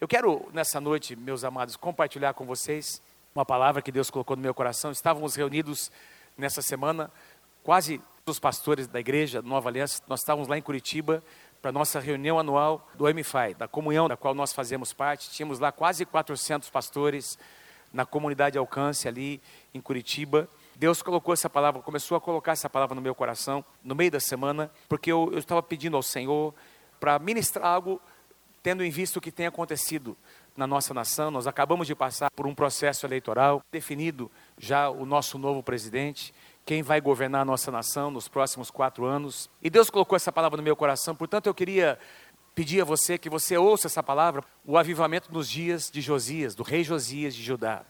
Eu quero, nessa noite, meus amados, compartilhar com vocês uma palavra que Deus colocou no meu coração. Estávamos reunidos nessa semana, quase os pastores da igreja Nova Aliança, nós estávamos lá em Curitiba para nossa reunião anual do MFI, da comunhão da qual nós fazemos parte. Tínhamos lá quase 400 pastores na comunidade Alcance ali em Curitiba. Deus colocou essa palavra, começou a colocar essa palavra no meu coração no meio da semana, porque eu, eu estava pedindo ao Senhor para ministrar algo, tendo em vista o que tem acontecido na nossa nação. Nós acabamos de passar por um processo eleitoral, definido já o nosso novo presidente, quem vai governar a nossa nação nos próximos quatro anos. E Deus colocou essa palavra no meu coração, portanto eu queria pedir a você que você ouça essa palavra, o avivamento nos dias de Josias, do rei Josias de Judá.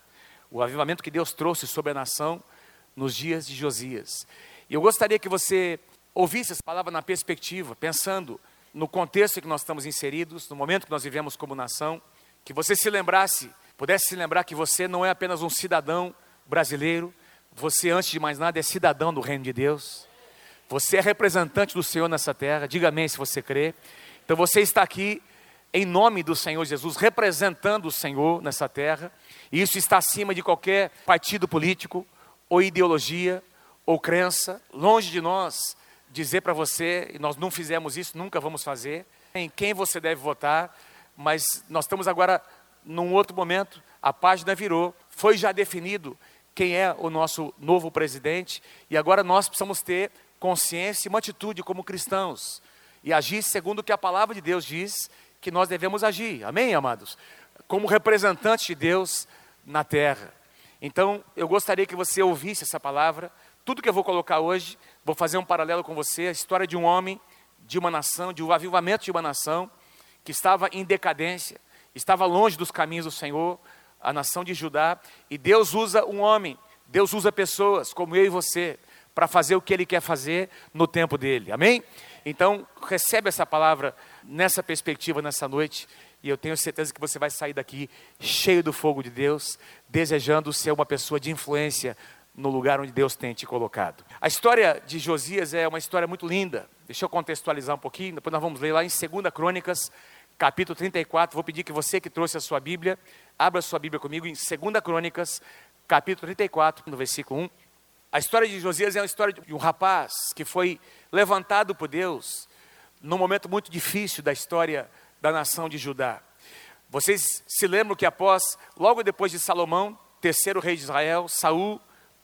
O avivamento que Deus trouxe sobre a nação nos dias de Josias. E eu gostaria que você ouvisse essa palavra na perspectiva, pensando no contexto em que nós estamos inseridos, no momento que nós vivemos como nação, que você se lembrasse, pudesse se lembrar que você não é apenas um cidadão brasileiro, você, antes de mais nada, é cidadão do reino de Deus. Você é representante do Senhor nessa terra. Diga amém se você crê. Então você está aqui em nome do Senhor Jesus, representando o Senhor nessa terra. E isso está acima de qualquer partido político, ou ideologia, ou crença. Longe de nós dizer para você, e nós não fizemos isso, nunca vamos fazer, em quem você deve votar, mas nós estamos agora num outro momento, a página virou, foi já definido quem é o nosso novo presidente, e agora nós precisamos ter consciência e uma atitude como cristãos, e agir segundo o que a palavra de Deus diz que nós devemos agir, amém, amados? Como representantes de Deus na terra. Então, eu gostaria que você ouvisse essa palavra, tudo que eu vou colocar hoje, vou fazer um paralelo com você, a história de um homem, de uma nação, de um avivamento de uma nação, que estava em decadência, estava longe dos caminhos do Senhor, a nação de Judá, e Deus usa um homem, Deus usa pessoas como eu e você, para fazer o que Ele quer fazer no tempo dele, amém? Então, recebe essa palavra nessa perspectiva, nessa noite, e eu tenho certeza que você vai sair daqui cheio do fogo de Deus, desejando ser uma pessoa de influência no lugar onde Deus tem te colocado. A história de Josias é uma história muito linda. Deixa eu contextualizar um pouquinho, depois nós vamos ler lá em 2 Crônicas, capítulo 34. Vou pedir que você que trouxe a sua Bíblia, abra sua Bíblia comigo em 2 Crônicas, capítulo 34, no versículo 1. A história de Josias é uma história de um rapaz que foi levantado por Deus num momento muito difícil da história da nação de Judá. Vocês se lembram que após, logo depois de Salomão, terceiro rei de Israel, Saul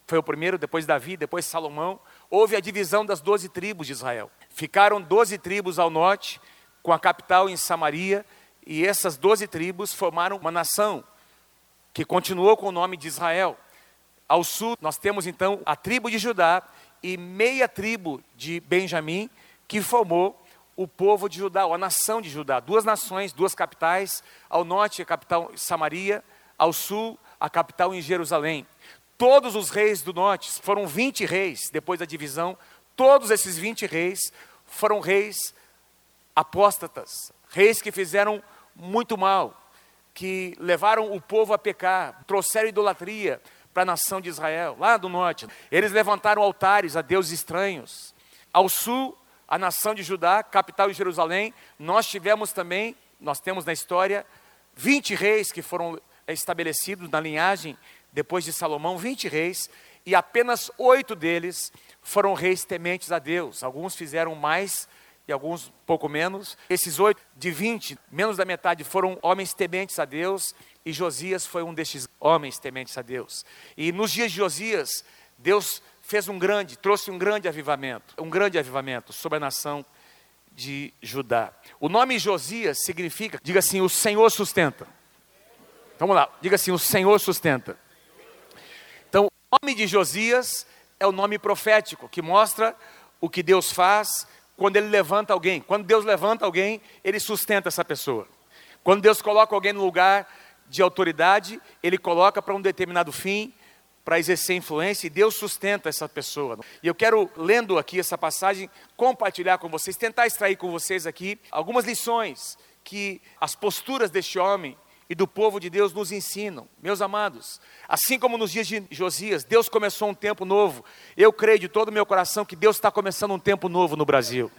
foi o primeiro, depois Davi, depois Salomão, houve a divisão das doze tribos de Israel. Ficaram doze tribos ao norte com a capital em Samaria, e essas doze tribos formaram uma nação que continuou com o nome de Israel. Ao sul, nós temos então a tribo de Judá e meia tribo de Benjamim, que formou o povo de Judá, ou a nação de Judá. Duas nações, duas capitais. Ao norte, a capital Samaria, ao sul, a capital em Jerusalém. Todos os reis do norte, foram 20 reis depois da divisão, todos esses 20 reis foram reis apóstatas, reis que fizeram muito mal, que levaram o povo a pecar, trouxeram idolatria para a nação de Israel, lá do norte. Eles levantaram altares a deuses estranhos. Ao sul, a nação de Judá, capital em Jerusalém, nós tivemos também, nós temos na história, 20 reis que foram estabelecidos na linhagem depois de Salomão, 20 reis, e apenas oito deles foram reis tementes a Deus. Alguns fizeram mais e alguns pouco menos. Esses oito de vinte, menos da metade, foram homens tementes a Deus, e Josias foi um destes homens tementes a Deus. E nos dias de Josias, Deus fez um grande, trouxe um grande avivamento, um grande avivamento sobre a nação de Judá. O nome Josias significa, diga assim, o Senhor sustenta. Vamos lá, diga assim, o Senhor sustenta. O nome de Josias é o nome profético que mostra o que Deus faz quando ele levanta alguém. Quando Deus levanta alguém, ele sustenta essa pessoa. Quando Deus coloca alguém no lugar de autoridade, ele coloca para um determinado fim, para exercer influência, e Deus sustenta essa pessoa. E eu quero, lendo aqui essa passagem, compartilhar com vocês, tentar extrair com vocês aqui algumas lições que as posturas deste homem e do povo de Deus nos ensinam. Meus amados, assim como nos dias de Josias, Deus começou um tempo novo. Eu creio de todo o meu coração que Deus está começando um tempo novo no Brasil.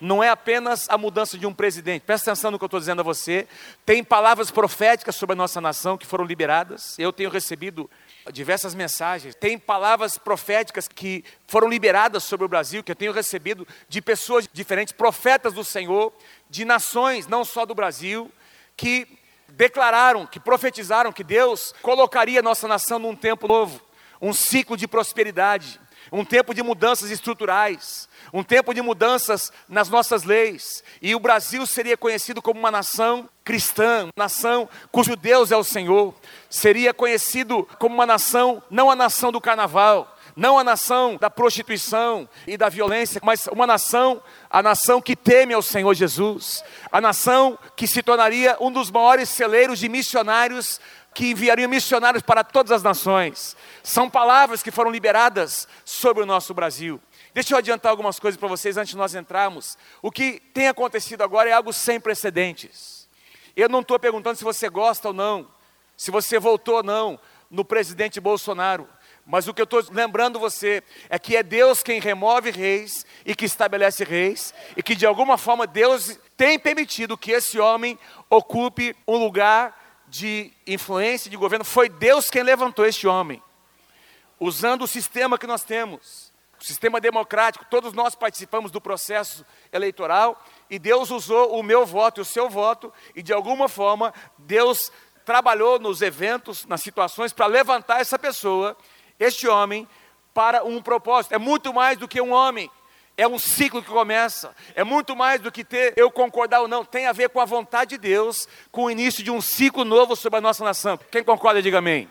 não é apenas a mudança de um presidente. Presta atenção no que eu estou dizendo a você. Tem palavras proféticas sobre a nossa nação que foram liberadas. Eu tenho recebido diversas mensagens. Tem palavras proféticas que foram liberadas sobre o Brasil, que eu tenho recebido de pessoas diferentes, profetas do Senhor, de nações, não só do Brasil, que declararam, que profetizaram que Deus colocaria nossa nação num tempo novo, um ciclo de prosperidade, um tempo de mudanças estruturais, um tempo de mudanças nas nossas leis, e o Brasil seria conhecido como uma nação cristã, nação cujo Deus é o Senhor, seria conhecido como uma nação, não a nação do carnaval, não a nação da prostituição e da violência, mas uma nação, a nação que teme ao Senhor Jesus, a nação que se tornaria um dos maiores celeiros de missionários que enviariam missionários para todas as nações. São palavras que foram liberadas sobre o nosso Brasil. Deixa eu adiantar algumas coisas para vocês antes de nós entrarmos. O que tem acontecido agora é algo sem precedentes. Eu não estou perguntando se você gosta ou não, se você voltou ou não no presidente Bolsonaro. Mas o que eu estou lembrando você é que é Deus quem remove reis e que estabelece reis, e que de alguma forma Deus tem permitido que esse homem ocupe um lugar de influência, de governo. Foi Deus quem levantou este homem, usando o sistema que nós temos, o sistema democrático. Todos nós participamos do processo eleitoral e Deus usou o meu voto e o seu voto, e de alguma forma Deus trabalhou nos eventos, nas situações, para levantar essa pessoa este homem para um propósito. É muito mais do que um homem. É um ciclo que começa. É muito mais do que ter eu concordar ou não. Tem a ver com a vontade de Deus, com o início de um ciclo novo sobre a nossa nação. Quem concorda, diga amém.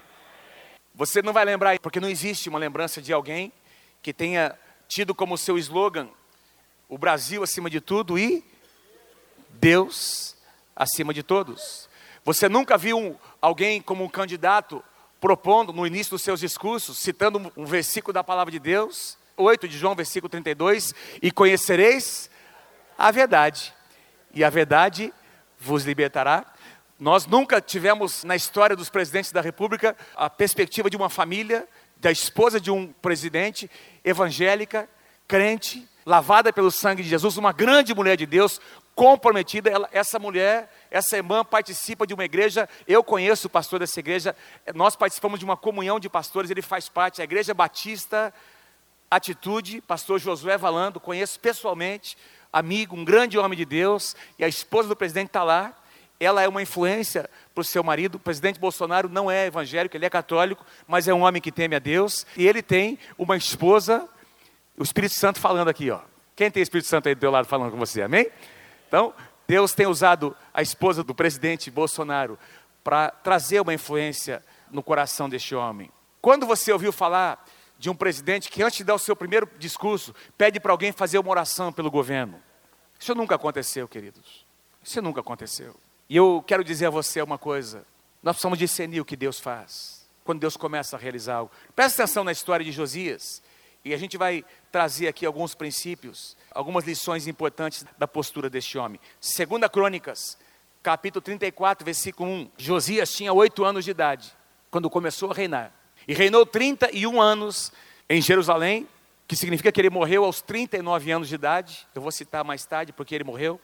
Você não vai lembrar, porque não existe uma lembrança de alguém que tenha tido como seu slogan o Brasil acima de tudo e Deus acima de todos. Você nunca viu alguém como um candidato propondo no início dos seus discursos, citando um versículo da palavra de Deus, 8 de João, versículo 32, e conhecereis a verdade, e a verdade vos libertará. Nós nunca tivemos na história dos presidentes da República a perspectiva de uma família, da esposa de um presidente evangélica, crente, lavada pelo sangue de Jesus, uma grande mulher de Deus, comprometida. Ela, essa mulher, essa irmã participa de uma igreja. Eu conheço o pastor dessa igreja. Nós participamos de uma comunhão de pastores. Ele faz parte da Igreja Batista Atitude. Pastor Josué Valando, conheço pessoalmente, amigo, um grande homem de Deus. E a esposa do presidente está lá. Ela é uma influência para o seu marido. O presidente Bolsonaro não é evangélico, ele é católico, mas é um homem que teme a Deus. E ele tem uma esposa, o Espírito Santo falando aqui, ó. Quem tem Espírito Santo aí do teu lado falando com você, amém? Então, Deus tem usado a esposa do presidente Bolsonaro para trazer uma influência no coração deste homem. Quando você ouviu falar de um presidente que antes de dar o seu primeiro discurso, pede para alguém fazer uma oração pelo governo? Isso nunca aconteceu, queridos. Isso nunca aconteceu. E eu quero dizer a você uma coisa: nós precisamos discernir o que Deus faz, quando Deus começa a realizar algo. Presta atenção na história de Josias, e a gente vai trazer aqui alguns princípios algumas lições importantes da postura deste homem. Segunda Crônicas, capítulo 34, versículo 1. Josias tinha oito anos de idade quando começou a reinar. E reinou 31 anos em Jerusalém, que significa que ele morreu aos 39 anos de idade. Eu vou citar mais tarde porque ele morreu.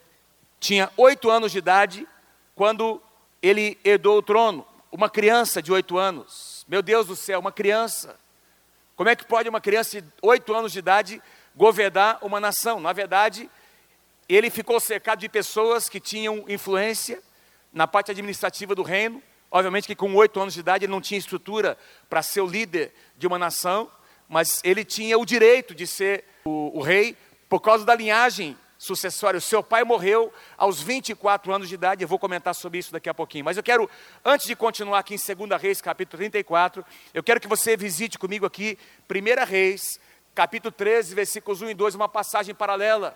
Tinha oito anos de idade quando ele herdou o trono. Uma criança de oito anos. Meu Deus do céu, uma criança. Como é que pode uma criança de oito anos de idade governar uma nação. Na verdade, ele ficou cercado de pessoas que tinham influência na parte administrativa do reino. Obviamente que com oito anos de idade ele não tinha estrutura para ser o líder de uma nação, mas ele tinha o direito de ser o, o rei por causa da linhagem sucessória. O seu pai morreu aos 24 anos de idade, eu vou comentar sobre isso daqui a pouquinho. Mas eu quero, antes de continuar aqui em 2 Reis, capítulo 34, eu quero que você visite comigo aqui 1 Reis, capítulo 13, versículos 1 e 2, uma passagem paralela.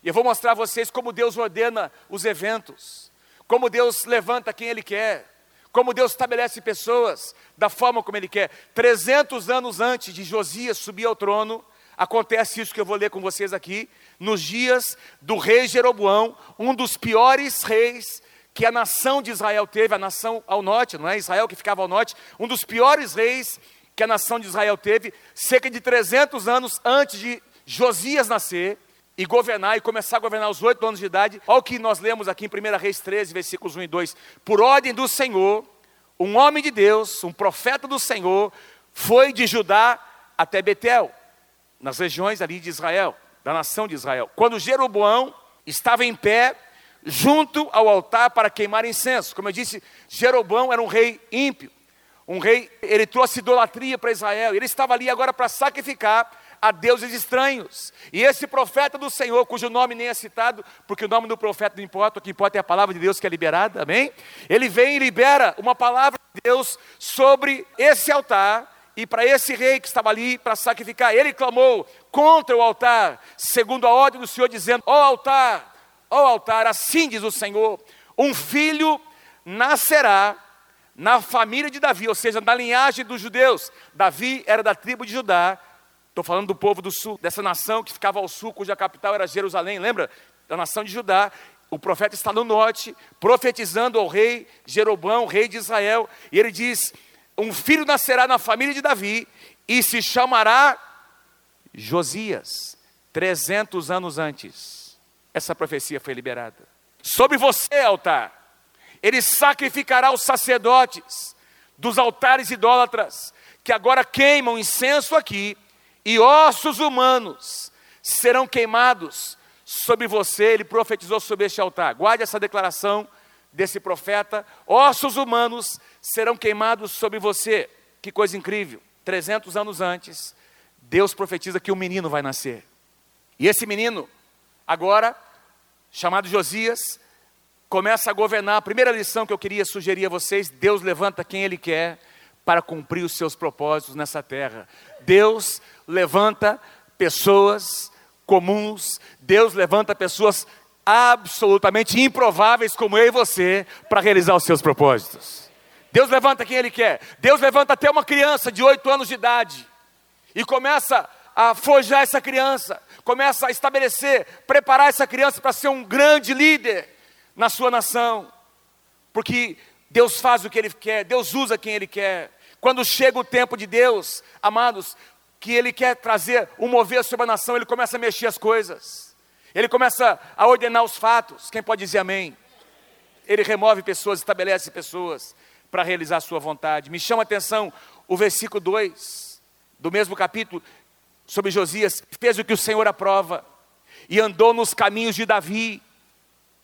E eu vou mostrar a vocês como Deus ordena os eventos, como Deus levanta quem Ele quer, como Deus estabelece pessoas da forma como Ele quer. 300 anos antes de Josias subir ao trono, acontece isso que eu vou ler com vocês aqui, nos dias do rei Jeroboão, um dos piores reis que a nação de Israel teve, a nação ao norte, não é Israel que ficava ao norte, um dos piores reis que a nação de Israel teve cerca de 300 anos antes de Josias nascer. e governar, e começar a governar aos oito anos de idade. Olha o que nós lemos aqui em 1 Reis 13, versículos 1 e 2. Por ordem do Senhor, um homem de Deus, um profeta do Senhor, foi de Judá até Betel, nas regiões ali de Israel, da nação de Israel. Quando Jeroboão estava em pé, junto ao altar para queimar incenso. Como eu disse, Jeroboão era um rei ímpio, um rei, ele trouxe idolatria para Israel, ele estava ali agora para sacrificar a deuses estranhos. E esse profeta do Senhor, cujo nome nem é citado, porque o nome do profeta não importa, o que importa é a palavra de Deus que é liberada, amém? Ele vem e libera uma palavra de Deus sobre esse altar e para esse rei que estava ali para sacrificar. Ele clamou contra o altar, segundo a ordem do Senhor, dizendo: Ó altar, ó altar, assim diz o Senhor, um filho nascerá na família de Davi, ou seja, na linhagem dos judeus. Davi era da tribo de Judá, Estou falando do povo do sul, dessa nação que ficava ao sul, cuja capital era Jerusalém, lembra? Da nação de Judá. O profeta está no norte, profetizando ao rei Jeroboão, rei de Israel, e ele diz: Um filho nascerá na família de Davi e se chamará Josias, 300 anos antes. Essa profecia foi liberada. Sobre você, altar, ele sacrificará os sacerdotes dos altares idólatras, que agora queimam incenso aqui e ossos humanos serão queimados sobre você. Ele profetizou sobre este altar. Guarde essa declaração desse profeta: ossos humanos serão queimados sobre você. Que coisa incrível! 300 anos antes, Deus profetiza que um menino vai nascer. E esse menino, agora, chamado Josias, começa a governar. A primeira lição que eu queria sugerir a vocês: Deus levanta quem Ele quer para cumprir os seus propósitos nessa terra. Deus levanta pessoas comuns, Deus levanta pessoas absolutamente improváveis como eu e você para realizar os seus propósitos. Deus levanta quem Ele quer. Deus levanta até uma criança de oito anos de idade e começa a forjar essa criança, começa a estabelecer, preparar essa criança para ser um grande líder na sua nação, porque Deus faz o que Ele quer, Deus usa quem Ele quer. Quando chega o tempo de Deus, amados, que Ele quer trazer um mover sobre a nação, Ele começa a mexer as coisas, Ele começa a ordenar os fatos. Quem pode dizer amém? Ele remove pessoas, estabelece pessoas para realizar a sua vontade. Me chama a atenção o versículo 2 do mesmo capítulo, sobre Josias, fez o que o Senhor aprova e andou nos caminhos de Davi,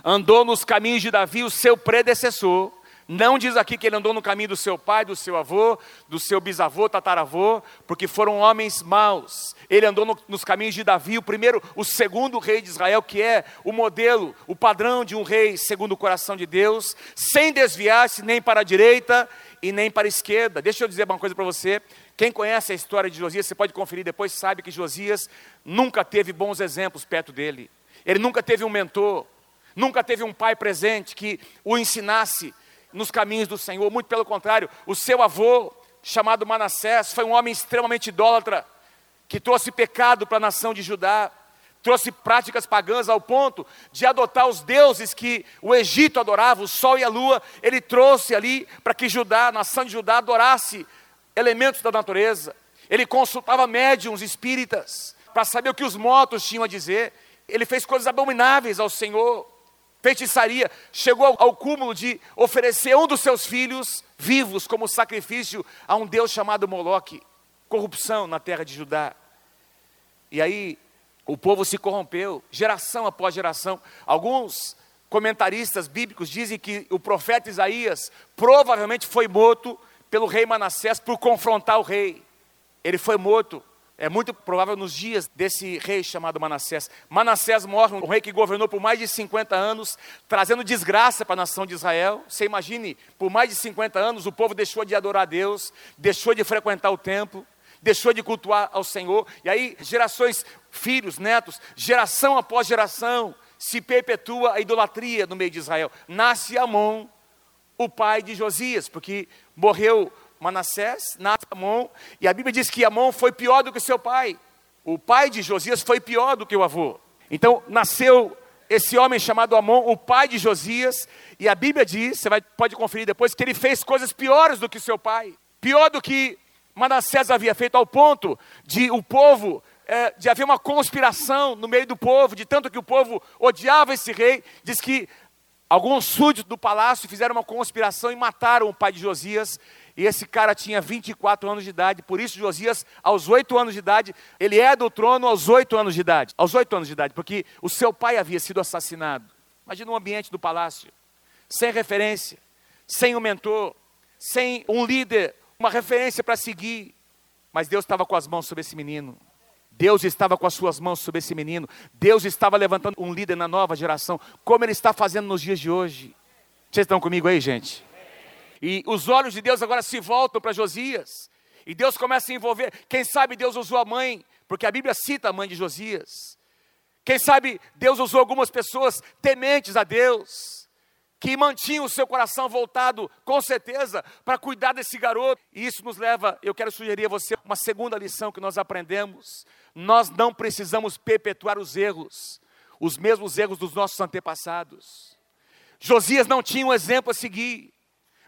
andou nos caminhos de Davi, o seu predecessor, não diz aqui que ele andou no caminho do seu pai, do seu avô, do seu bisavô, tataravô, porque foram homens maus. Ele andou no, nos caminhos de Davi, o primeiro, o segundo rei de Israel, que é o modelo, o padrão de um rei segundo o coração de Deus, sem desviar-se nem para a direita e nem para a esquerda. Deixa eu dizer uma coisa para você. Quem conhece a história de Josias, você pode conferir depois, sabe que Josias nunca teve bons exemplos perto dele. Ele nunca teve um mentor, nunca teve um pai presente que o ensinasse nos caminhos do Senhor, muito pelo contrário, o seu avô, chamado Manassés, foi um homem extremamente idólatra, que trouxe pecado para a nação de Judá, trouxe práticas pagãs ao ponto de adotar os deuses que o Egito adorava, o sol e a lua, ele trouxe ali para que Judá, a nação de Judá, adorasse elementos da natureza. Ele consultava médiums espíritas para saber o que os mortos tinham a dizer. Ele fez coisas abomináveis ao Senhor feitiçaria, chegou ao cúmulo de oferecer um dos seus filhos vivos como sacrifício a um Deus chamado Moloque. Corrupção na terra de Judá. E aí o povo se corrompeu, geração após geração. Alguns comentaristas bíblicos dizem que o profeta Isaías provavelmente foi morto pelo rei Manassés por confrontar o rei. Ele foi morto é muito provável nos dias desse rei chamado Manassés. Manassés morre, um rei que governou por mais de 50 anos, trazendo desgraça para a nação de Israel. Você imagine, por mais de 50 anos o povo deixou de adorar a Deus, deixou de frequentar o templo, deixou de cultuar ao Senhor. E aí, gerações, filhos, netos, geração após geração, se perpetua a idolatria no meio de Israel. Nasce Amon, o pai de Josias, porque morreu Manassés, nasce Amon, e a Bíblia diz que Amon foi pior do que seu pai. O pai de Josias foi pior do que o avô. Então nasceu esse homem chamado Amon, o pai de Josias, e a Bíblia diz, você vai, pode conferir depois, que ele fez coisas piores do que seu pai, pior do que Manassés havia feito, ao ponto de o povo é, de haver uma conspiração no meio do povo, de tanto que o povo odiava esse rei, diz que alguns súditos do palácio fizeram uma conspiração e mataram o pai de Josias. E esse cara tinha 24 anos de idade, por isso Josias, aos 8 anos de idade, ele é do trono aos 8 anos de idade. Aos 8 anos de idade, porque o seu pai havia sido assassinado. Imagina um ambiente do palácio, sem referência, sem um mentor, sem um líder, uma referência para seguir. Mas Deus estava com as mãos sobre esse menino. Deus estava com as suas mãos sobre esse menino. Deus estava levantando um líder na nova geração, como Ele está fazendo nos dias de hoje. Vocês estão comigo aí, gente? E os olhos de Deus agora se voltam para Josias. E Deus começa a envolver. Quem sabe Deus usou a mãe, porque a Bíblia cita a mãe de Josias. Quem sabe Deus usou algumas pessoas tementes a Deus, que mantinham o seu coração voltado, com certeza, para cuidar desse garoto. E isso nos leva, eu quero sugerir a você uma segunda lição que nós aprendemos nós não precisamos perpetuar os erros, os mesmos erros dos nossos antepassados. Josias não tinha um exemplo a seguir,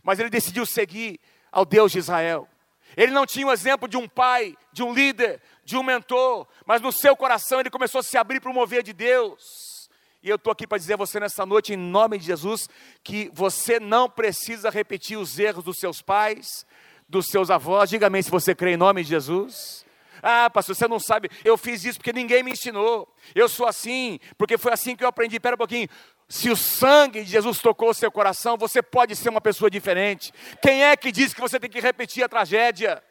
mas ele decidiu seguir ao Deus de Israel. Ele não tinha um exemplo de um pai, de um líder, de um mentor, mas no seu coração ele começou a se abrir para o mover de Deus. E eu estou aqui para dizer a você nessa noite, em nome de Jesus, que você não precisa repetir os erros dos seus pais, dos seus avós. Diga-me se você crê em nome de Jesus. Ah, pastor, você não sabe, eu fiz isso porque ninguém me ensinou. Eu sou assim, porque foi assim que eu aprendi. Espera um pouquinho. Se o sangue de Jesus tocou o seu coração, você pode ser uma pessoa diferente. Quem é que diz que você tem que repetir a tragédia?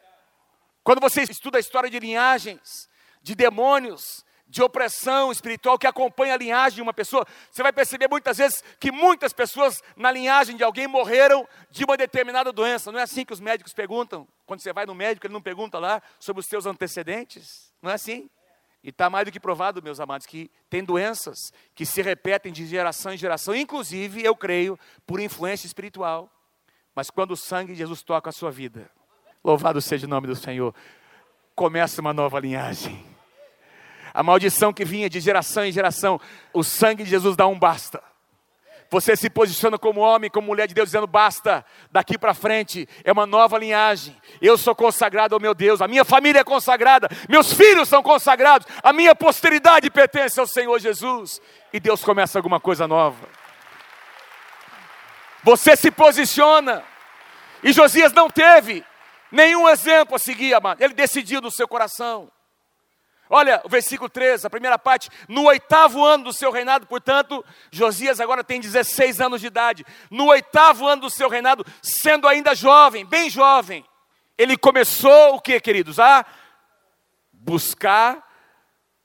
Quando você estuda a história de linhagens, de demônios, de opressão espiritual que acompanha a linhagem de uma pessoa, você vai perceber muitas vezes que muitas pessoas na linhagem de alguém morreram de uma determinada doença. Não é assim que os médicos perguntam? Quando você vai no médico, ele não pergunta lá sobre os seus antecedentes? Não é assim? E está mais do que provado, meus amados, que tem doenças que se repetem de geração em geração, inclusive, eu creio, por influência espiritual. Mas quando o sangue de Jesus toca a sua vida, louvado seja o nome do Senhor, começa uma nova linhagem a maldição que vinha de geração em geração, o sangue de Jesus dá um basta. Você se posiciona como homem, como mulher de Deus, dizendo: basta, daqui para frente é uma nova linhagem. Eu sou consagrado ao meu Deus, a minha família é consagrada, meus filhos são consagrados, a minha posteridade pertence ao Senhor Jesus. E Deus começa alguma coisa nova. Você se posiciona, e Josias não teve nenhum exemplo a seguir, amado. Ele decidiu no seu coração. Olha o versículo 13, a primeira parte. No oitavo ano do seu reinado, portanto, Josias agora tem 16 anos de idade. No oitavo ano do seu reinado, sendo ainda jovem, bem jovem, ele começou o que, queridos? A buscar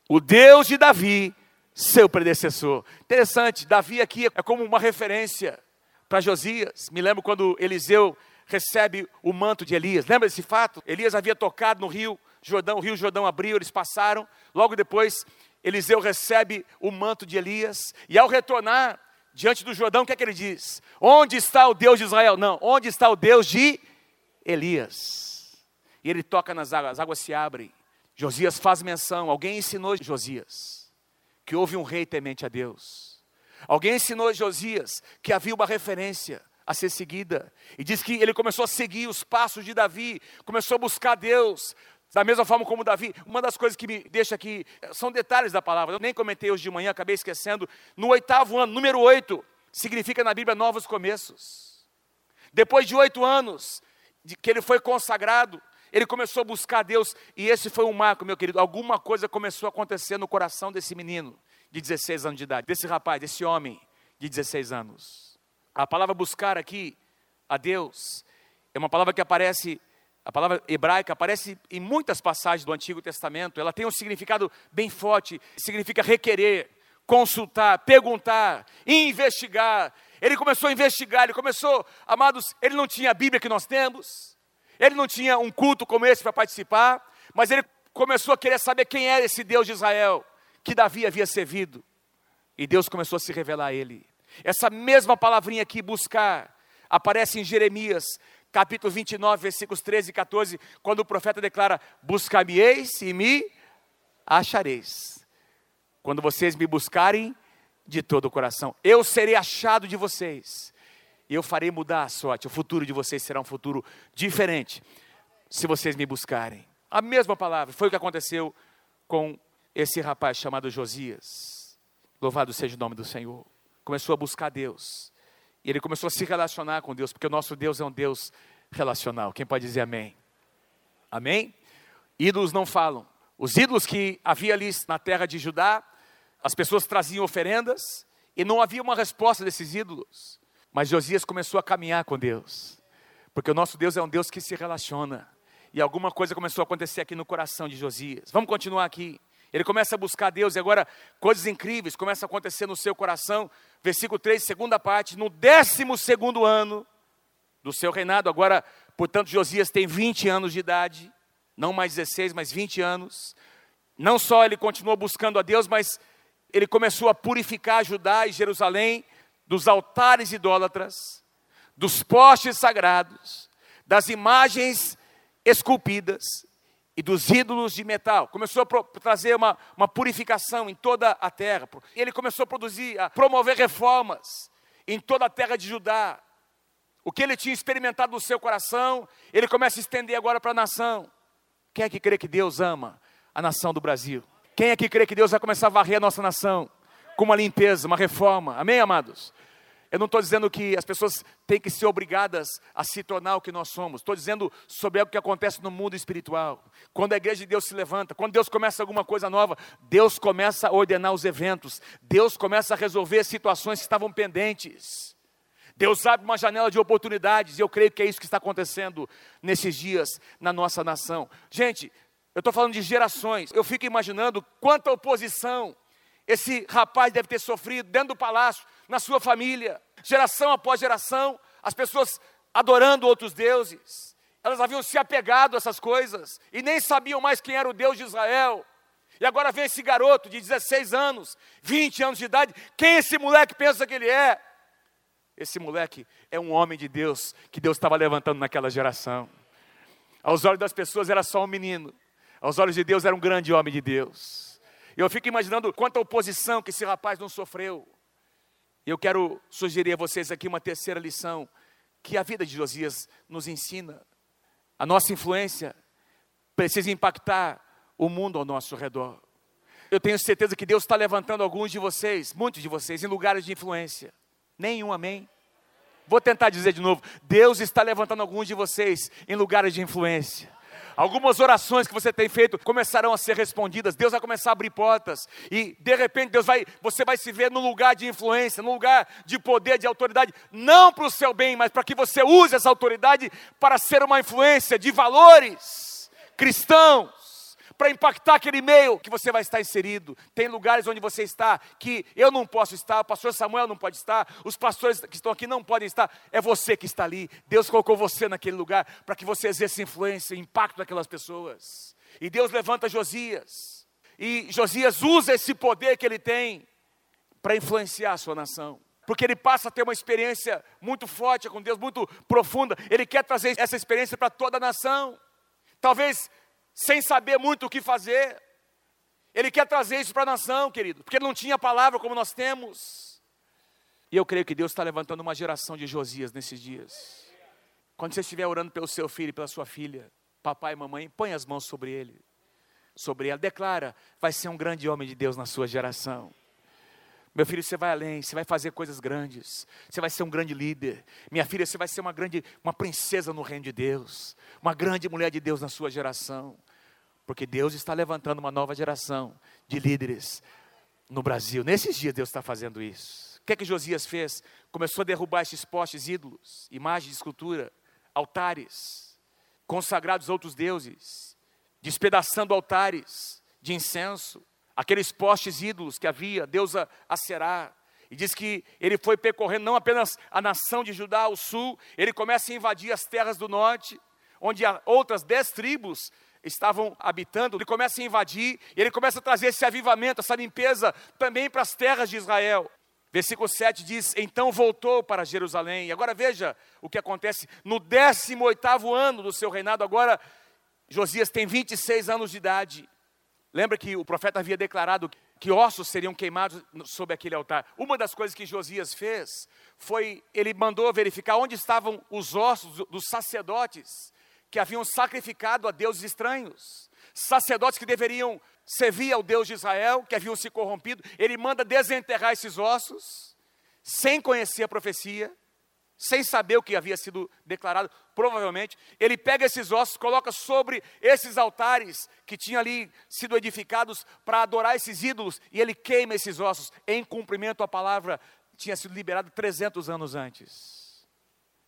o Deus de Davi, seu predecessor. Interessante, Davi aqui é como uma referência para Josias. Me lembro quando Eliseu recebe o manto de Elias. Lembra desse fato? Elias havia tocado no rio Jordão, o rio Jordão abriu, eles passaram. Logo depois, Eliseu recebe o manto de Elias. E ao retornar diante do Jordão, o que é que ele diz? Onde está o Deus de Israel? Não, onde está o Deus de Elias? E ele toca nas águas, as águas se abrem. Josias faz menção, alguém ensinou Josias que houve um rei temente a Deus. Alguém ensinou Josias que havia uma referência a ser seguida. E diz que ele começou a seguir os passos de Davi, começou a buscar Deus, da mesma forma como Davi, uma das coisas que me deixa aqui, são detalhes da palavra, eu nem comentei hoje de manhã, acabei esquecendo. No oitavo ano, número oito, significa na Bíblia novos começos. Depois de oito anos, de que ele foi consagrado, ele começou a buscar Deus, e esse foi um marco, meu querido. Alguma coisa começou a acontecer no coração desse menino de 16 anos de idade, desse rapaz, desse homem de 16 anos. A palavra buscar aqui a Deus é uma palavra que aparece a palavra hebraica aparece em muitas passagens do Antigo Testamento. Ela tem um significado bem forte. Significa requerer, consultar, perguntar, investigar. Ele começou a investigar, ele começou, amados, ele não tinha a Bíblia que nós temos. Ele não tinha um culto como esse para participar, mas ele começou a querer saber quem era esse Deus de Israel que Davi havia servido. E Deus começou a se revelar a ele. Essa mesma palavrinha aqui, buscar, aparece em Jeremias, capítulo 29, versículos 13 e 14, quando o profeta declara: Buscar-me-eis e me achareis. Quando vocês me buscarem de todo o coração, eu serei achado de vocês. E eu farei mudar a sorte. O futuro de vocês será um futuro diferente se vocês me buscarem. A mesma palavra, foi o que aconteceu com esse rapaz chamado Josias. Louvado seja o nome do Senhor. Começou a buscar Deus. E ele começou a se relacionar com Deus, porque o nosso Deus é um Deus relacional. Quem pode dizer amém? Amém? Ídolos não falam. Os ídolos que havia ali na terra de Judá, as pessoas traziam oferendas e não havia uma resposta desses ídolos. Mas Josias começou a caminhar com Deus, porque o nosso Deus é um Deus que se relaciona. E alguma coisa começou a acontecer aqui no coração de Josias. Vamos continuar aqui. Ele começa a buscar Deus e agora coisas incríveis começam a acontecer no seu coração. Versículo 3, segunda parte, no décimo segundo ano do seu reinado, agora, portanto, Josias tem 20 anos de idade, não mais 16, mas 20 anos. Não só ele continuou buscando a Deus, mas ele começou a purificar Judá e Jerusalém dos altares idólatras, dos postes sagrados, das imagens esculpidas e dos ídolos de metal. Começou a trazer uma, uma purificação em toda a terra. Ele começou a produzir, a promover reformas em toda a terra de Judá. O que ele tinha experimentado no seu coração, ele começa a estender agora para a nação. Quem é que crê que Deus ama a nação do Brasil? Quem é que crê que Deus vai começar a varrer a nossa nação com uma limpeza, uma reforma? Amém, amados? Eu não estou dizendo que as pessoas têm que ser obrigadas a se tornar o que nós somos. Estou dizendo sobre o que acontece no mundo espiritual. Quando a igreja de Deus se levanta, quando Deus começa alguma coisa nova, Deus começa a ordenar os eventos. Deus começa a resolver situações que estavam pendentes. Deus abre uma janela de oportunidades, e eu creio que é isso que está acontecendo nesses dias na nossa nação. Gente, eu estou falando de gerações. Eu fico imaginando quanta oposição esse rapaz deve ter sofrido dentro do palácio, na sua família, geração após geração, as pessoas adorando outros deuses. Elas haviam se apegado a essas coisas e nem sabiam mais quem era o Deus de Israel. E agora vem esse garoto de 16 anos, 20 anos de idade. Quem esse moleque pensa que ele é? Esse moleque é um homem de Deus que Deus estava levantando naquela geração. Aos olhos das pessoas era só um menino, aos olhos de Deus era um grande homem de Deus. Eu fico imaginando quanta oposição que esse rapaz não sofreu. E eu quero sugerir a vocês aqui uma terceira lição que a vida de Josias nos ensina. A nossa influência precisa impactar o mundo ao nosso redor. Eu tenho certeza que Deus está levantando alguns de vocês, muitos de vocês, em lugares de influência. Nenhum, amém? Vou tentar dizer de novo: Deus está levantando alguns de vocês em lugares de influência. Algumas orações que você tem feito começarão a ser respondidas. Deus vai começar a abrir portas. E de repente Deus vai, você vai se ver no lugar de influência, no lugar de poder, de autoridade, não para o seu bem, mas para que você use essa autoridade para ser uma influência de valores cristãos para impactar aquele meio que você vai estar inserido. Tem lugares onde você está que eu não posso estar, o pastor Samuel não pode estar, os pastores que estão aqui não podem estar. É você que está ali. Deus colocou você naquele lugar para que você exerça influência, impacto naquelas pessoas. E Deus levanta Josias. E Josias usa esse poder que ele tem para influenciar a sua nação porque ele passa a ter uma experiência muito forte com Deus, muito profunda. Ele quer trazer essa experiência para toda a nação. Talvez sem saber muito o que fazer. Ele quer trazer isso para a nação, querido, porque ele não tinha palavra como nós temos. E eu creio que Deus está levantando uma geração de Josias nesses dias. Quando você estiver orando pelo seu filho e pela sua filha, papai e mamãe, põe as mãos sobre ele, sobre ela, declara: vai ser um grande homem de Deus na sua geração. Meu filho, você vai além, você vai fazer coisas grandes, você vai ser um grande líder. Minha filha, você vai ser uma grande, uma princesa no reino de Deus, uma grande mulher de Deus na sua geração. Porque Deus está levantando uma nova geração de líderes no Brasil. Nesses dias Deus está fazendo isso. O que é que Josias fez? Começou a derrubar esses postes ídolos, imagens escultura, altares, consagrados a outros deuses, despedaçando altares de incenso, aqueles postes ídolos que havia, Deus a, a Será. E diz que ele foi percorrendo não apenas a nação de Judá ao sul, ele começa a invadir as terras do norte, onde outras dez tribos estavam habitando, ele começa a invadir, e ele começa a trazer esse avivamento, essa limpeza também para as terras de Israel. Versículo 7 diz: Então voltou para Jerusalém. E agora veja o que acontece no 18 ano do seu reinado. Agora, Josias tem 26 anos de idade. Lembra que o profeta havia declarado que ossos seriam queimados sobre aquele altar. Uma das coisas que Josias fez foi ele mandou verificar onde estavam os ossos dos sacerdotes que haviam sacrificado a deuses estranhos. Sacerdotes que deveriam servia ao Deus de Israel, que haviam se corrompido, ele manda desenterrar esses ossos, sem conhecer a profecia, sem saber o que havia sido declarado, provavelmente. Ele pega esses ossos, coloca sobre esses altares que tinham ali sido edificados para adorar esses ídolos, e ele queima esses ossos em cumprimento à palavra tinha sido liberada 300 anos antes.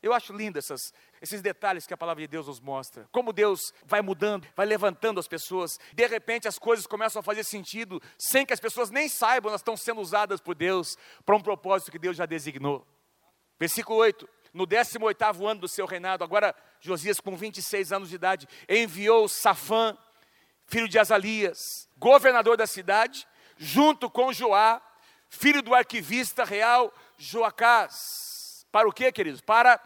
Eu acho lindo essas, esses detalhes que a palavra de Deus nos mostra. Como Deus vai mudando, vai levantando as pessoas. De repente as coisas começam a fazer sentido, sem que as pessoas nem saibam, elas estão sendo usadas por Deus para um propósito que Deus já designou. Versículo 8. No 18 ano do seu reinado, agora Josias, com 26 anos de idade, enviou Safã, filho de Azalias, governador da cidade, junto com Joá, filho do arquivista real Joacás. Para o quê, queridos? Para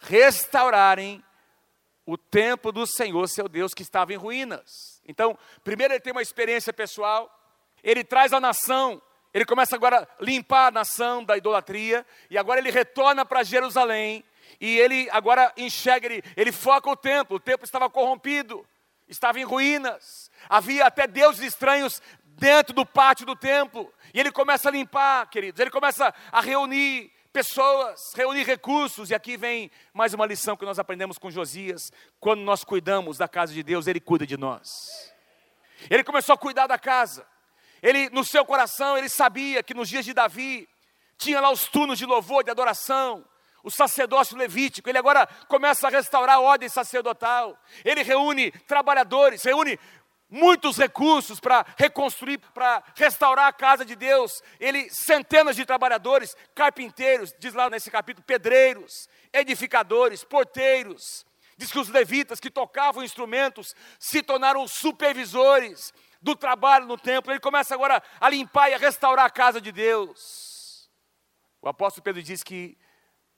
restaurarem o templo do Senhor, seu Deus, que estava em ruínas. Então, primeiro ele tem uma experiência pessoal, ele traz a nação, ele começa agora a limpar a nação da idolatria, e agora ele retorna para Jerusalém, e ele agora enxerga, ele, ele foca o templo, o templo estava corrompido, estava em ruínas, havia até deuses estranhos dentro do pátio do templo, e ele começa a limpar, queridos, ele começa a reunir pessoas, reunir recursos, e aqui vem mais uma lição que nós aprendemos com Josias: quando nós cuidamos da casa de Deus, Ele cuida de nós. Ele começou a cuidar da casa, ele, no seu coração, ele sabia que nos dias de Davi, tinha lá os turnos de louvor, de adoração, o sacerdócio levítico, ele agora começa a restaurar a ordem sacerdotal, ele reúne trabalhadores, reúne muitos recursos para reconstruir, para restaurar a casa de Deus. Ele, centenas de trabalhadores, carpinteiros, diz lá nesse capítulo, pedreiros, edificadores, porteiros. Diz que os levitas que tocavam instrumentos se tornaram supervisores do trabalho no templo. Ele começa agora a limpar e a restaurar a casa de Deus. O apóstolo Pedro diz que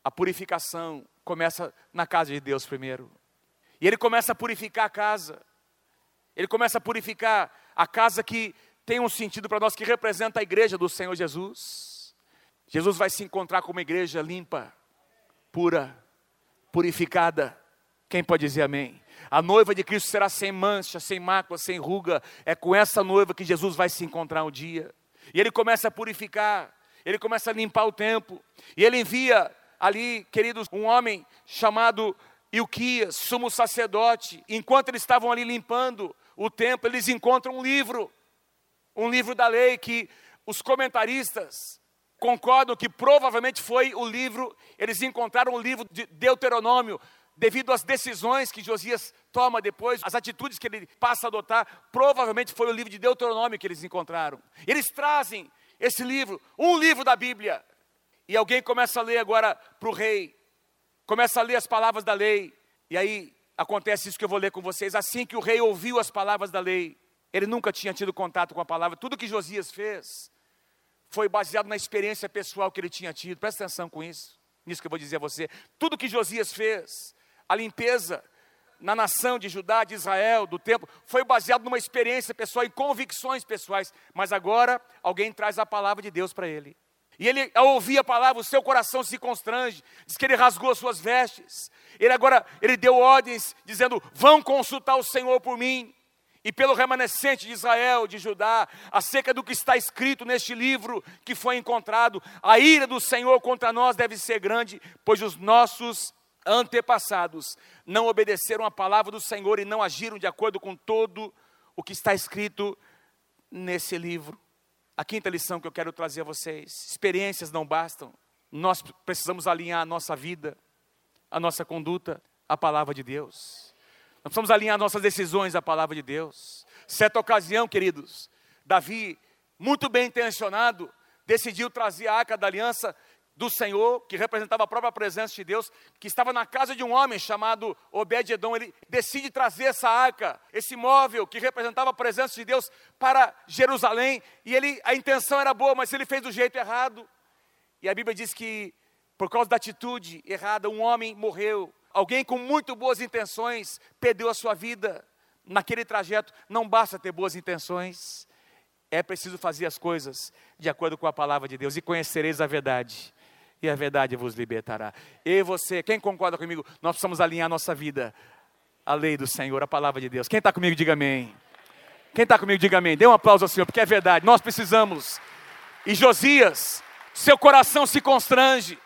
a purificação começa na casa de Deus primeiro. E ele começa a purificar a casa. Ele começa a purificar a casa que tem um sentido para nós, que representa a igreja do Senhor Jesus. Jesus vai se encontrar com uma igreja limpa, pura, purificada. Quem pode dizer amém? A noiva de Cristo será sem mancha, sem mácula, sem ruga. É com essa noiva que Jesus vai se encontrar um dia. E ele começa a purificar, ele começa a limpar o templo. E ele envia ali, queridos, um homem chamado Ilquias, sumo sacerdote. Enquanto eles estavam ali limpando, o templo, eles encontram um livro, um livro da lei que os comentaristas concordam que provavelmente foi o livro, eles encontraram o livro de Deuteronômio, devido às decisões que Josias toma depois, as atitudes que ele passa a adotar, provavelmente foi o livro de Deuteronômio que eles encontraram. Eles trazem esse livro, um livro da Bíblia, e alguém começa a ler agora para o rei, começa a ler as palavras da lei, e aí acontece isso que eu vou ler com vocês. Assim que o rei ouviu as palavras da lei, ele nunca tinha tido contato com a palavra. Tudo que Josias fez foi baseado na experiência pessoal que ele tinha tido. Presta atenção com isso, nisso que eu vou dizer a você. Tudo que Josias fez, a limpeza na nação de Judá, de Israel, do templo, foi baseado numa experiência pessoal e convicções pessoais. Mas agora alguém traz a palavra de Deus para ele. E ele, ao ouvir a palavra, o seu coração se constrange, diz que ele rasgou as suas vestes. Ele agora, ele deu ordens, dizendo: Vão consultar o Senhor por mim e pelo remanescente de Israel, de Judá, acerca do que está escrito neste livro que foi encontrado. A ira do Senhor contra nós deve ser grande, pois os nossos antepassados não obedeceram a palavra do Senhor e não agiram de acordo com todo o que está escrito nesse livro. A quinta lição que eu quero trazer a vocês: experiências não bastam, nós precisamos alinhar a nossa vida, a nossa conduta à palavra de Deus. Nós precisamos alinhar nossas decisões à palavra de Deus. Certa ocasião, queridos, Davi, muito bem intencionado, decidiu trazer a arca da aliança do Senhor, que representava a própria presença de Deus, que estava na casa de um homem chamado Obed-Edom. Ele decide trazer essa arca, esse móvel que representava a presença de Deus para Jerusalém. E ele, a intenção era boa, mas ele fez do jeito errado. E a Bíblia diz que, por causa da atitude errada, um homem morreu. Alguém com muito boas intenções perdeu a sua vida naquele trajeto. Não basta ter boas intenções, é preciso fazer as coisas de acordo com a palavra de Deus e conhecereis a verdade e a verdade vos libertará. E você, quem concorda comigo? Nós precisamos alinhar nossa vida à lei do Senhor, à palavra de Deus. Quem está comigo, diga amém. Quem está comigo, diga amém. Dê um aplauso ao Senhor, porque é verdade, nós precisamos. E Josias, seu coração se constrange.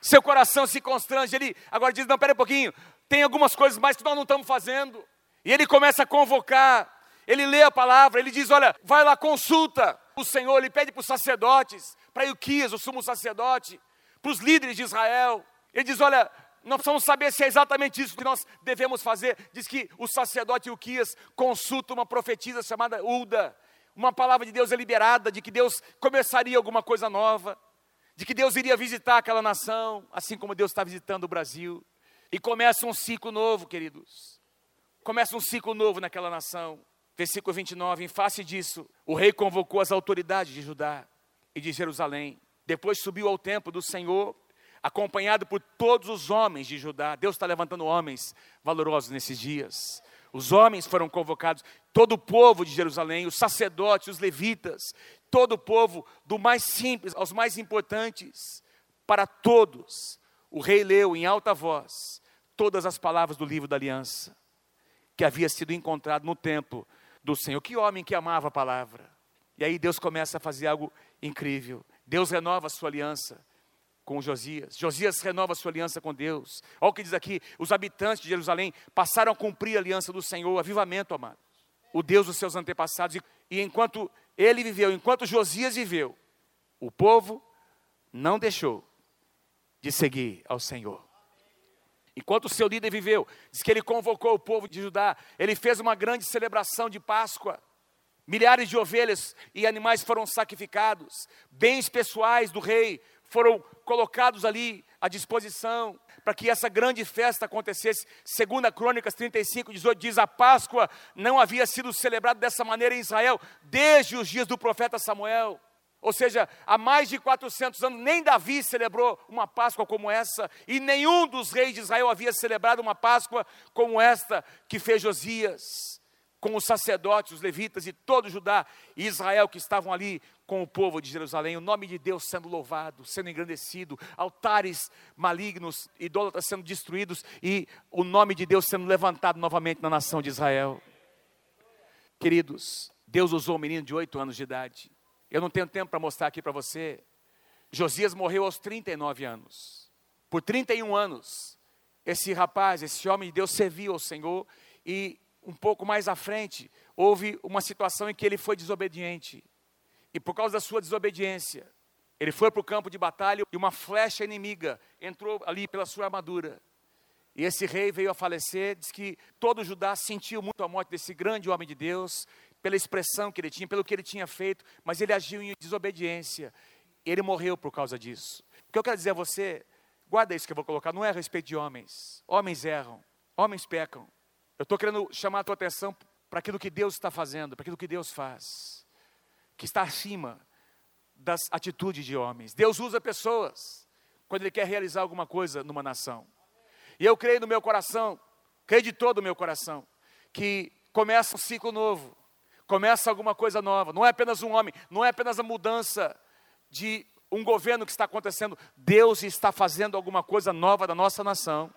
Seu coração se constrange. Ele agora diz: Não, pera um pouquinho, tem algumas coisas mais que nós não estamos fazendo. E ele começa a convocar, ele lê a palavra, ele diz: Olha, vai lá, consulta o Senhor. Ele pede para os sacerdotes, para Ilquias, o sumo sacerdote, para os líderes de Israel. Ele diz: Olha, nós precisamos saber se é exatamente isso que nós devemos fazer. Diz que o sacerdote Ilquias consulta uma profetisa chamada Ulda. Uma palavra de Deus é liberada, de que Deus começaria alguma coisa nova, de que Deus iria visitar aquela nação, assim como Deus está visitando o Brasil. E começa um ciclo novo, queridos. Começa um ciclo novo naquela nação. Versículo 29, em face disso, o rei convocou as autoridades de Judá e de Jerusalém. Depois subiu ao templo do Senhor acompanhado por todos os homens de Judá. Deus está levantando homens valorosos nesses dias. Os homens foram convocados, todo o povo de Jerusalém, os sacerdotes, os levitas, todo o povo, do mais simples aos mais importantes, para todos. O rei leu em alta voz todas as palavras do livro da aliança, que havia sido encontrado no templo do Senhor. Que homem que amava a palavra. E aí Deus começa a fazer algo incrível. Deus renova a sua aliança com Josias. Josias renova sua aliança com Deus. Olha o que diz aqui: os habitantes de Jerusalém passaram a cumprir a aliança do Senhor, avivamento, amado. O Deus dos seus antepassados. E, e enquanto ele viveu, enquanto Josias viveu, o povo não deixou de seguir ao Senhor. Enquanto o seu líder viveu, diz que ele convocou o povo de Judá, ele fez uma grande celebração de Páscoa. Milhares de ovelhas e animais foram sacrificados, bens pessoais do rei foram colocados ali à disposição para que essa grande festa acontecesse. Segundo a Crônicas 35, 18, diz, a Páscoa não havia sido celebrada dessa maneira em Israel desde os dias do profeta Samuel. Ou seja, há mais de 400 anos, nem Davi celebrou uma Páscoa como essa, e nenhum dos reis de Israel havia celebrado uma Páscoa como esta que fez Josias com os sacerdotes, os levitas e todo Judá e Israel que estavam ali com o povo de Jerusalém, o nome de Deus sendo louvado, sendo engrandecido, altares malignos, idólatras sendo destruídos e o nome de Deus sendo levantado novamente na nação de Israel. Queridos, Deus usou um menino de oito anos de idade. Eu não tenho tempo para mostrar aqui para você. Josias morreu aos 39 anos. Por 31 anos, esse rapaz, esse homem de Deus serviu ao Senhor e um pouco mais à frente, houve uma situação em que ele foi desobediente. E por causa da sua desobediência, ele foi para o campo de batalha e uma flecha inimiga entrou ali pela sua armadura. E esse rei veio a falecer. Diz que todo Judá sentiu muito a morte desse grande homem de Deus, pela expressão que ele tinha, pelo que ele tinha feito, mas ele agiu em desobediência. Ele morreu por causa disso. O que eu quero dizer a você, guarda isso que eu vou colocar, não é a respeito de homens. Homens erram, homens pecam. Eu estou querendo chamar a tua atenção para aquilo que Deus está fazendo, para aquilo que Deus faz, que está acima das atitudes de homens. Deus usa pessoas quando Ele quer realizar alguma coisa numa nação. E eu creio no meu coração, creio de todo o meu coração, que começa um ciclo novo, começa alguma coisa nova. Não é apenas um homem, não é apenas a mudança de um governo que está acontecendo. Deus está fazendo alguma coisa nova da nossa nação.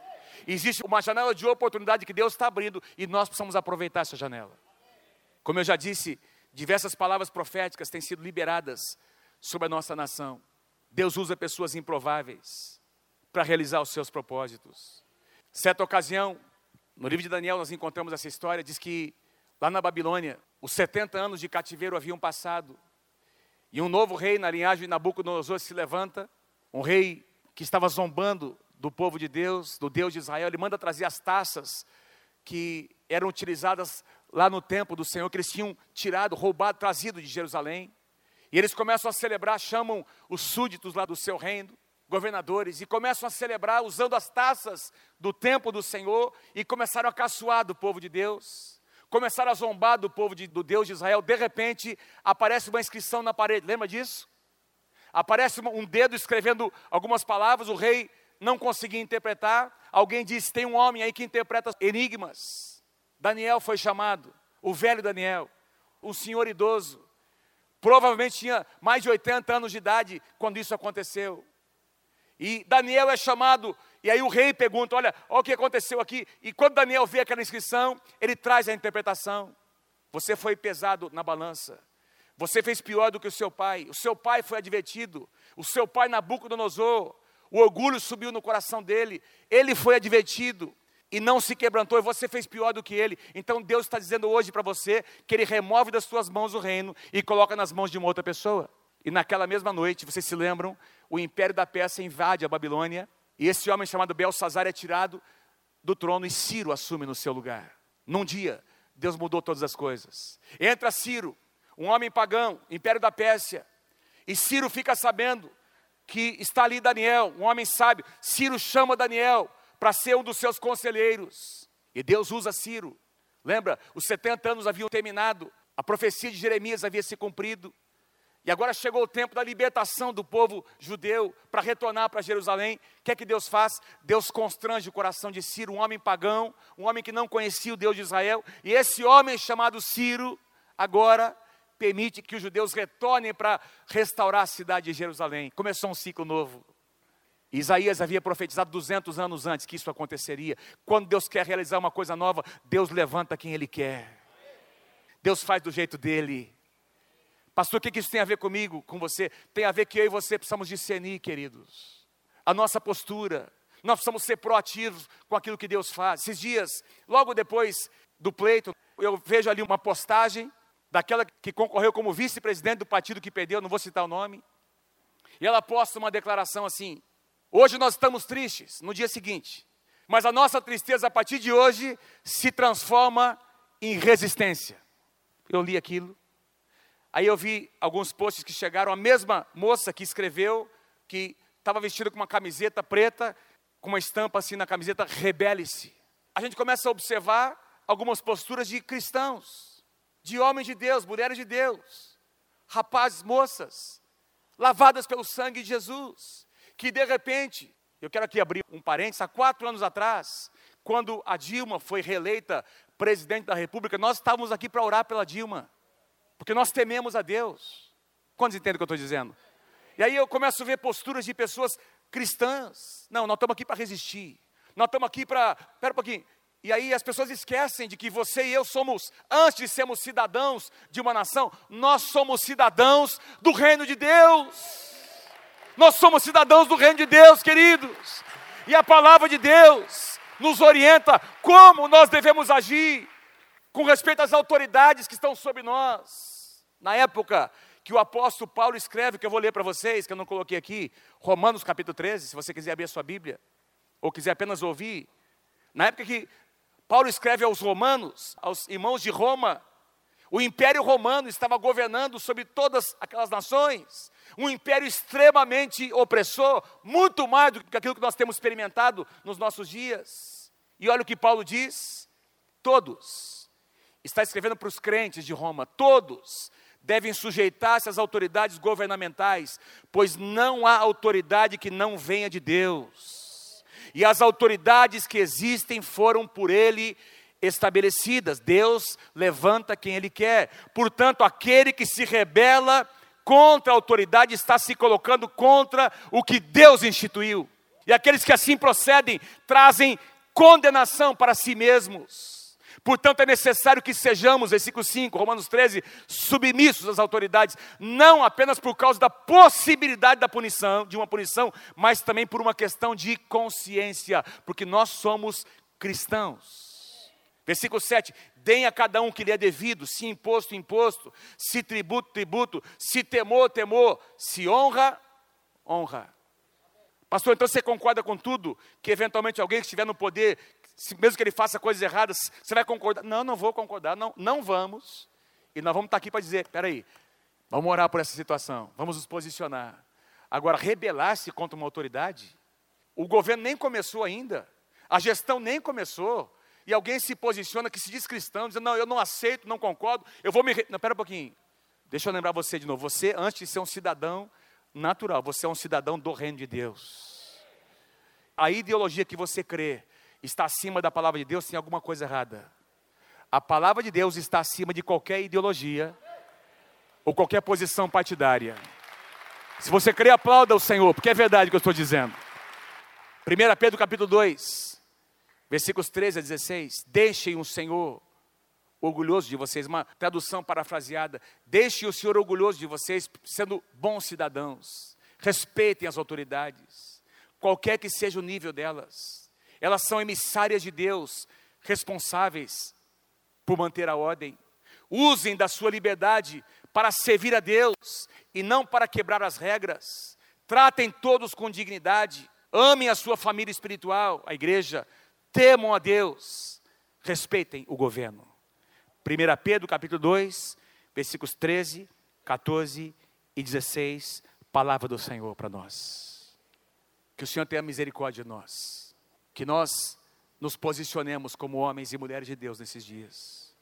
Existe uma janela de oportunidade que Deus está abrindo e nós precisamos aproveitar essa janela. Como eu já disse, diversas palavras proféticas têm sido liberadas sobre a nossa nação. Deus usa pessoas improváveis para realizar os seus propósitos. Certa ocasião, no livro de Daniel, nós encontramos essa história. Diz que lá na Babilônia, os 70 anos de cativeiro haviam passado. E um novo rei na linhagem de Nabucodonosor se levanta, um rei que estava zombando do povo de Deus, do Deus de Israel, ele manda trazer as taças que eram utilizadas lá no templo do Senhor, que eles tinham tirado, roubado, trazido de Jerusalém. E eles começam a celebrar, chamam os súditos lá do seu reino, governadores, e começam a celebrar usando as taças do templo do Senhor e começaram a caçoar do povo de Deus. Começaram a zombar do povo de, do Deus de Israel. De repente, aparece uma inscrição na parede, lembra disso? Aparece um dedo escrevendo algumas palavras, o rei não conseguia interpretar. Alguém disse: tem um homem aí que interpreta enigmas. Daniel foi chamado, o velho Daniel, um senhor idoso. Provavelmente tinha mais de 80 anos de idade quando isso aconteceu. E Daniel é chamado, e aí o rei pergunta: Olha, olha o que aconteceu aqui. E quando Daniel vê aquela inscrição, ele traz a interpretação. Você foi pesado na balança. Você fez pior do que o seu pai. O seu pai foi advertido. O seu pai Nabucodonosor, o orgulho subiu no coração dele. Ele foi advertido e não se quebrantou, e você fez pior do que ele. Então Deus está dizendo hoje para você que Ele remove das suas mãos o reino e coloca nas mãos de uma outra pessoa. E naquela mesma noite, vocês se lembram, o império da Pérsia invade a Babilônia, e esse homem chamado Belsazar é tirado do trono e Ciro assume no seu lugar. Num dia, Deus mudou todas as coisas. Entra Ciro, um homem pagão, império da Pérsia, e Ciro fica sabendo que está ali Daniel, um homem sábio. Ciro chama Daniel para ser um dos seus conselheiros. E Deus usa Ciro. Lembra, os 70 anos haviam terminado, a profecia de Jeremias havia se cumprido. E agora chegou o tempo da libertação do povo judeu para retornar para Jerusalém. O que é que Deus faz? Deus constrange o coração de Ciro, um homem pagão, um homem que não conhecia o Deus de Israel. E esse homem chamado Ciro, agora permite que os judeus retornem para restaurar a cidade de Jerusalém. Começou um ciclo novo. Isaías havia profetizado 200 anos antes que isso aconteceria. Quando Deus quer realizar uma coisa nova, Deus levanta quem Ele quer. Deus faz do jeito dele. Pastor, o que isso tem a ver comigo, com você? Tem a ver que eu e você precisamos discernir, queridos. A nossa postura. Nós precisamos ser proativos com aquilo que Deus faz. Esses dias, logo depois do pleito, eu vejo ali uma postagem daquela que concorreu como vice-presidente do partido que perdeu, não vou citar o nome. E ela posta uma declaração assim: Hoje nós estamos tristes, no dia seguinte, mas a nossa tristeza a partir de hoje se transforma em resistência. Eu li aquilo, aí eu vi alguns posts que chegaram, a mesma moça que escreveu, que estava vestida com uma camiseta preta, com uma estampa assim na camiseta, rebele-se. A gente começa a observar algumas posturas de cristãos, de homens de Deus, mulheres de Deus, rapazes, moças, lavadas pelo sangue de Jesus, que de repente, eu quero aqui abrir um parênteses, há quatro anos atrás, quando a Dilma foi reeleita presidente da República, nós estávamos aqui para orar pela Dilma, porque nós tememos a Deus. Quantos entendem o que eu estou dizendo? E aí eu começo a ver posturas de pessoas cristãs. Não, nós estamos aqui para resistir. Nós estamos aqui para. Espera um pouquinho. E aí as pessoas esquecem de que você e eu somos, antes de sermos cidadãos de uma nação, nós somos cidadãos do reino de Deus. Nós somos cidadãos do reino de Deus, queridos. E a palavra de Deus nos orienta como nós devemos agir com respeito às autoridades que estão sobre nós. Na época que o apóstolo Paulo escreve, que eu vou ler para vocês, que eu não coloquei aqui, Romanos capítulo 13, se você quiser abrir a sua Bíblia, ou quiser apenas ouvir. Na época que Paulo escreve aos romanos, aos irmãos de Roma, o império romano estava governando sobre todas aquelas nações um império extremamente opressor, muito mais do que aquilo que nós temos experimentado nos nossos dias. E olha o que Paulo diz: todos, está escrevendo para os crentes de Roma, todos devem sujeitar-se às autoridades governamentais, pois não há autoridade que não venha de Deus. E as autoridades que existem foram por ele estabelecidas. Deus levanta quem ele quer. Portanto, aquele que se rebela contra a autoridade está se colocando contra o que Deus instituiu. E aqueles que assim procedem trazem condenação para si mesmos. Portanto, é necessário que sejamos, versículo 5, Romanos 13, submissos às autoridades, não apenas por causa da possibilidade da punição, de uma punição, mas também por uma questão de consciência, porque nós somos cristãos. Versículo 7: Deem a cada um que lhe é devido, se imposto, imposto, se tributo, tributo, se temor, temor, se honra, honra. Pastor, então você concorda com tudo que eventualmente alguém que estiver no poder, mesmo que ele faça coisas erradas, você vai concordar? Não, não vou concordar, não, não vamos. E nós vamos estar aqui para dizer: peraí, vamos orar por essa situação, vamos nos posicionar. Agora, rebelar-se contra uma autoridade, o governo nem começou ainda, a gestão nem começou, e alguém se posiciona que se diz cristão, dizendo, não, eu não aceito, não concordo, eu vou me. Re... Não, pera um pouquinho. Deixa eu lembrar você de novo. Você, antes de ser um cidadão natural, você é um cidadão do reino de Deus. A ideologia que você crê está acima da palavra de Deus, tem alguma coisa errada. A palavra de Deus está acima de qualquer ideologia ou qualquer posição partidária. Se você crê, aplauda o Senhor, porque é verdade o que eu estou dizendo. 1 Pedro capítulo 2, versículos 13 a 16: Deixem o Senhor, orgulhoso de vocês, uma tradução parafraseada. Deixe o Senhor orgulhoso de vocês, sendo bons cidadãos. Respeitem as autoridades, qualquer que seja o nível delas. Elas são emissárias de Deus, responsáveis por manter a ordem. Usem da sua liberdade para servir a Deus e não para quebrar as regras. Tratem todos com dignidade. Amem a sua família espiritual, a igreja. Temam a Deus. Respeitem o governo. 1 Pedro capítulo 2, versículos 13, 14 e 16, palavra do Senhor para nós. Que o Senhor tenha misericórdia de nós. Que nós nos posicionemos como homens e mulheres de Deus nesses dias.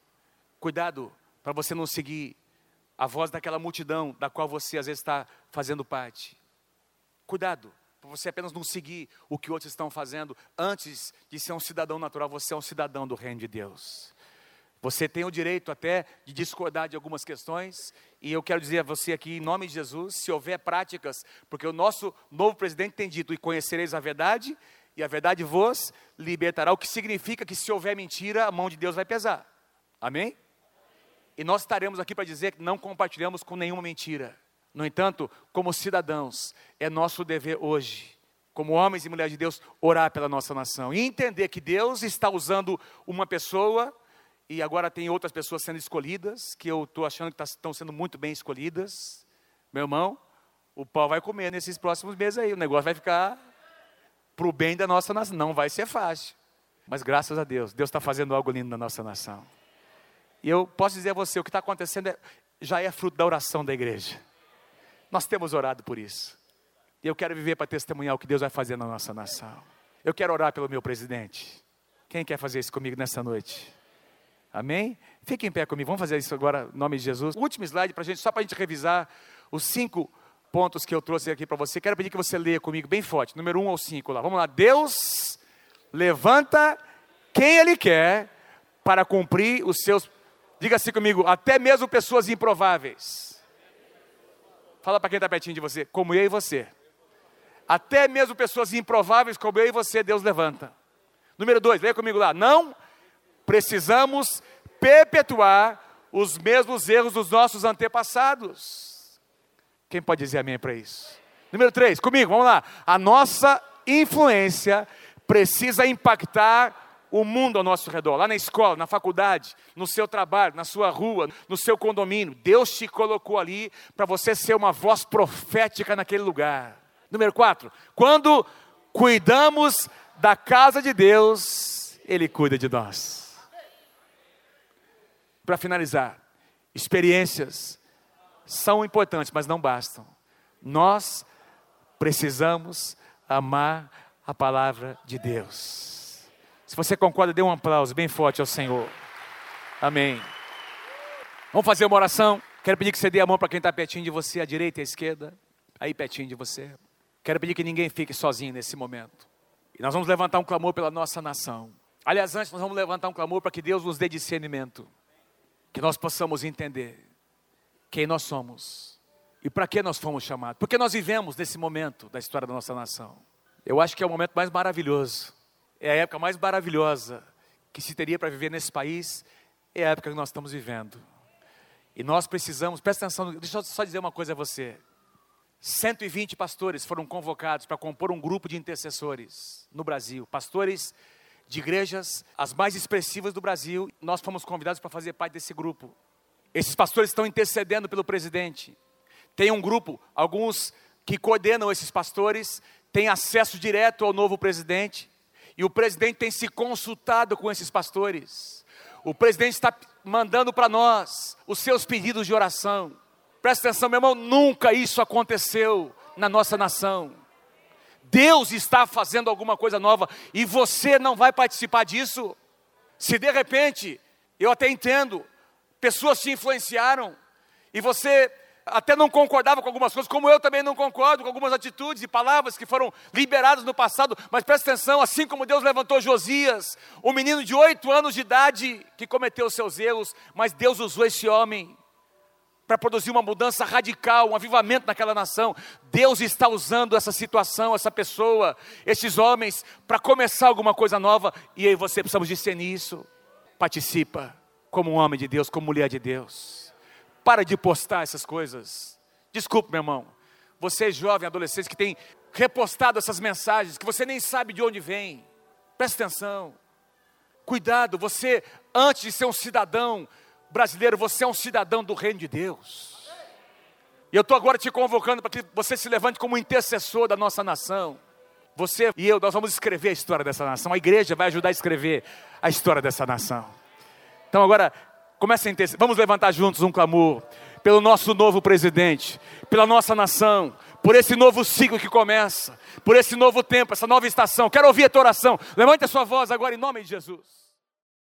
Cuidado para você não seguir a voz daquela multidão da qual você às vezes está fazendo parte. Cuidado para você apenas não seguir o que outros estão fazendo. Antes de ser um cidadão natural, você é um cidadão do reino de Deus. Você tem o direito até de discordar de algumas questões, e eu quero dizer a você aqui, em nome de Jesus, se houver práticas, porque o nosso novo presidente tem dito: e conhecereis a verdade, e a verdade vos libertará, o que significa que se houver mentira, a mão de Deus vai pesar. Amém? E nós estaremos aqui para dizer que não compartilhamos com nenhuma mentira. No entanto, como cidadãos, é nosso dever hoje, como homens e mulheres de Deus, orar pela nossa nação e entender que Deus está usando uma pessoa e agora tem outras pessoas sendo escolhidas, que eu estou achando que tá, estão sendo muito bem escolhidas. Meu irmão, o pau vai comer nesses próximos meses aí, o negócio vai ficar para o bem da nossa nação. Não vai ser fácil, mas graças a Deus, Deus está fazendo algo lindo na nossa nação. E eu posso dizer a você, o que está acontecendo é, já é fruto da oração da igreja. Nós temos orado por isso. E eu quero viver para testemunhar o que Deus vai fazer na nossa nação. Eu quero orar pelo meu presidente. Quem quer fazer isso comigo nessa noite? Amém? Fique em pé comigo, vamos fazer isso agora, em nome de Jesus. Último slide para a gente, só para a gente revisar os cinco pontos que eu trouxe aqui para você. Quero pedir que você leia comigo bem forte, número um ou cinco lá. Vamos lá. Deus levanta quem Ele quer para cumprir os seus. Diga assim comigo, até mesmo pessoas improváveis. Fala para quem está pertinho de você, como eu e você. Até mesmo pessoas improváveis, como eu e você, Deus levanta. Número dois, leia comigo lá. Não precisamos perpetuar os mesmos erros dos nossos antepassados. Quem pode dizer amém para isso? Número 3, comigo, vamos lá. A nossa influência precisa impactar o mundo ao nosso redor, lá na escola, na faculdade, no seu trabalho, na sua rua, no seu condomínio. Deus te colocou ali para você ser uma voz profética naquele lugar. Número 4, quando cuidamos da casa de Deus, Ele cuida de nós. Para finalizar, experiências são importantes, mas não bastam. Nós precisamos amar a palavra de Deus. Se você concorda, dê um aplauso bem forte ao Senhor. Amém. Vamos fazer uma oração. Quero pedir que você dê a mão para quem está pertinho de você, à direita e à esquerda, aí pertinho de você. Quero pedir que ninguém fique sozinho nesse momento. E nós vamos levantar um clamor pela nossa nação. Aliás, antes nós vamos levantar um clamor para que Deus nos dê discernimento que nós possamos entender quem nós somos e para que nós fomos chamados. Porque nós vivemos nesse momento da história da nossa nação. Eu acho que é o momento mais maravilhoso. É a época mais maravilhosa que se teria para viver nesse país. É a época que nós estamos vivendo. E nós precisamos, presta atenção, deixa eu só dizer uma coisa a você. 120 pastores foram convocados para compor um grupo de intercessores no Brasil. Pastores de igrejas, as mais expressivas do Brasil. Nós fomos convidados para fazer parte desse grupo. Esses pastores estão intercedendo pelo presidente. Tem um grupo, alguns que coordenam esses pastores, têm acesso direto ao novo presidente. E o presidente tem se consultado com esses pastores. O presidente está mandando para nós os seus pedidos de oração. Presta atenção, meu irmão, nunca isso aconteceu na nossa nação. Deus está fazendo alguma coisa nova e você não vai participar disso. Se de repente, eu até entendo, pessoas te influenciaram e você até não concordava com algumas coisas, como eu também não concordo com algumas atitudes e palavras que foram liberadas no passado, mas presta atenção, assim como Deus levantou Josias, um menino de oito anos de idade que cometeu seus erros, mas Deus usou esse homem para produzir uma mudança radical, um avivamento naquela nação. Deus está usando essa situação, essa pessoa, esses homens, para começar alguma coisa nova, e aí você precisamos discernir isso. Participa, como homem de Deus, como mulher de Deus. Para de postar essas coisas. Desculpe, meu irmão. Você é jovem, adolescente, que tem repostado essas mensagens, que você nem sabe de onde vem. Presta atenção. Cuidado, você, antes de ser um cidadão brasileiro, você é um cidadão do reino de Deus. E eu estou agora te convocando para que você se levante como intercessor da nossa nação. Você e eu, nós vamos escrever a história dessa nação. A igreja vai ajudar a escrever a história dessa nação. Então agora, comece a interceder. Vamos levantar juntos um clamor pelo nosso novo presidente, pela nossa nação, por esse novo ciclo que começa, por esse novo tempo, essa nova estação. Quero ouvir a tua oração. Levante a sua voz agora em nome de Jesus.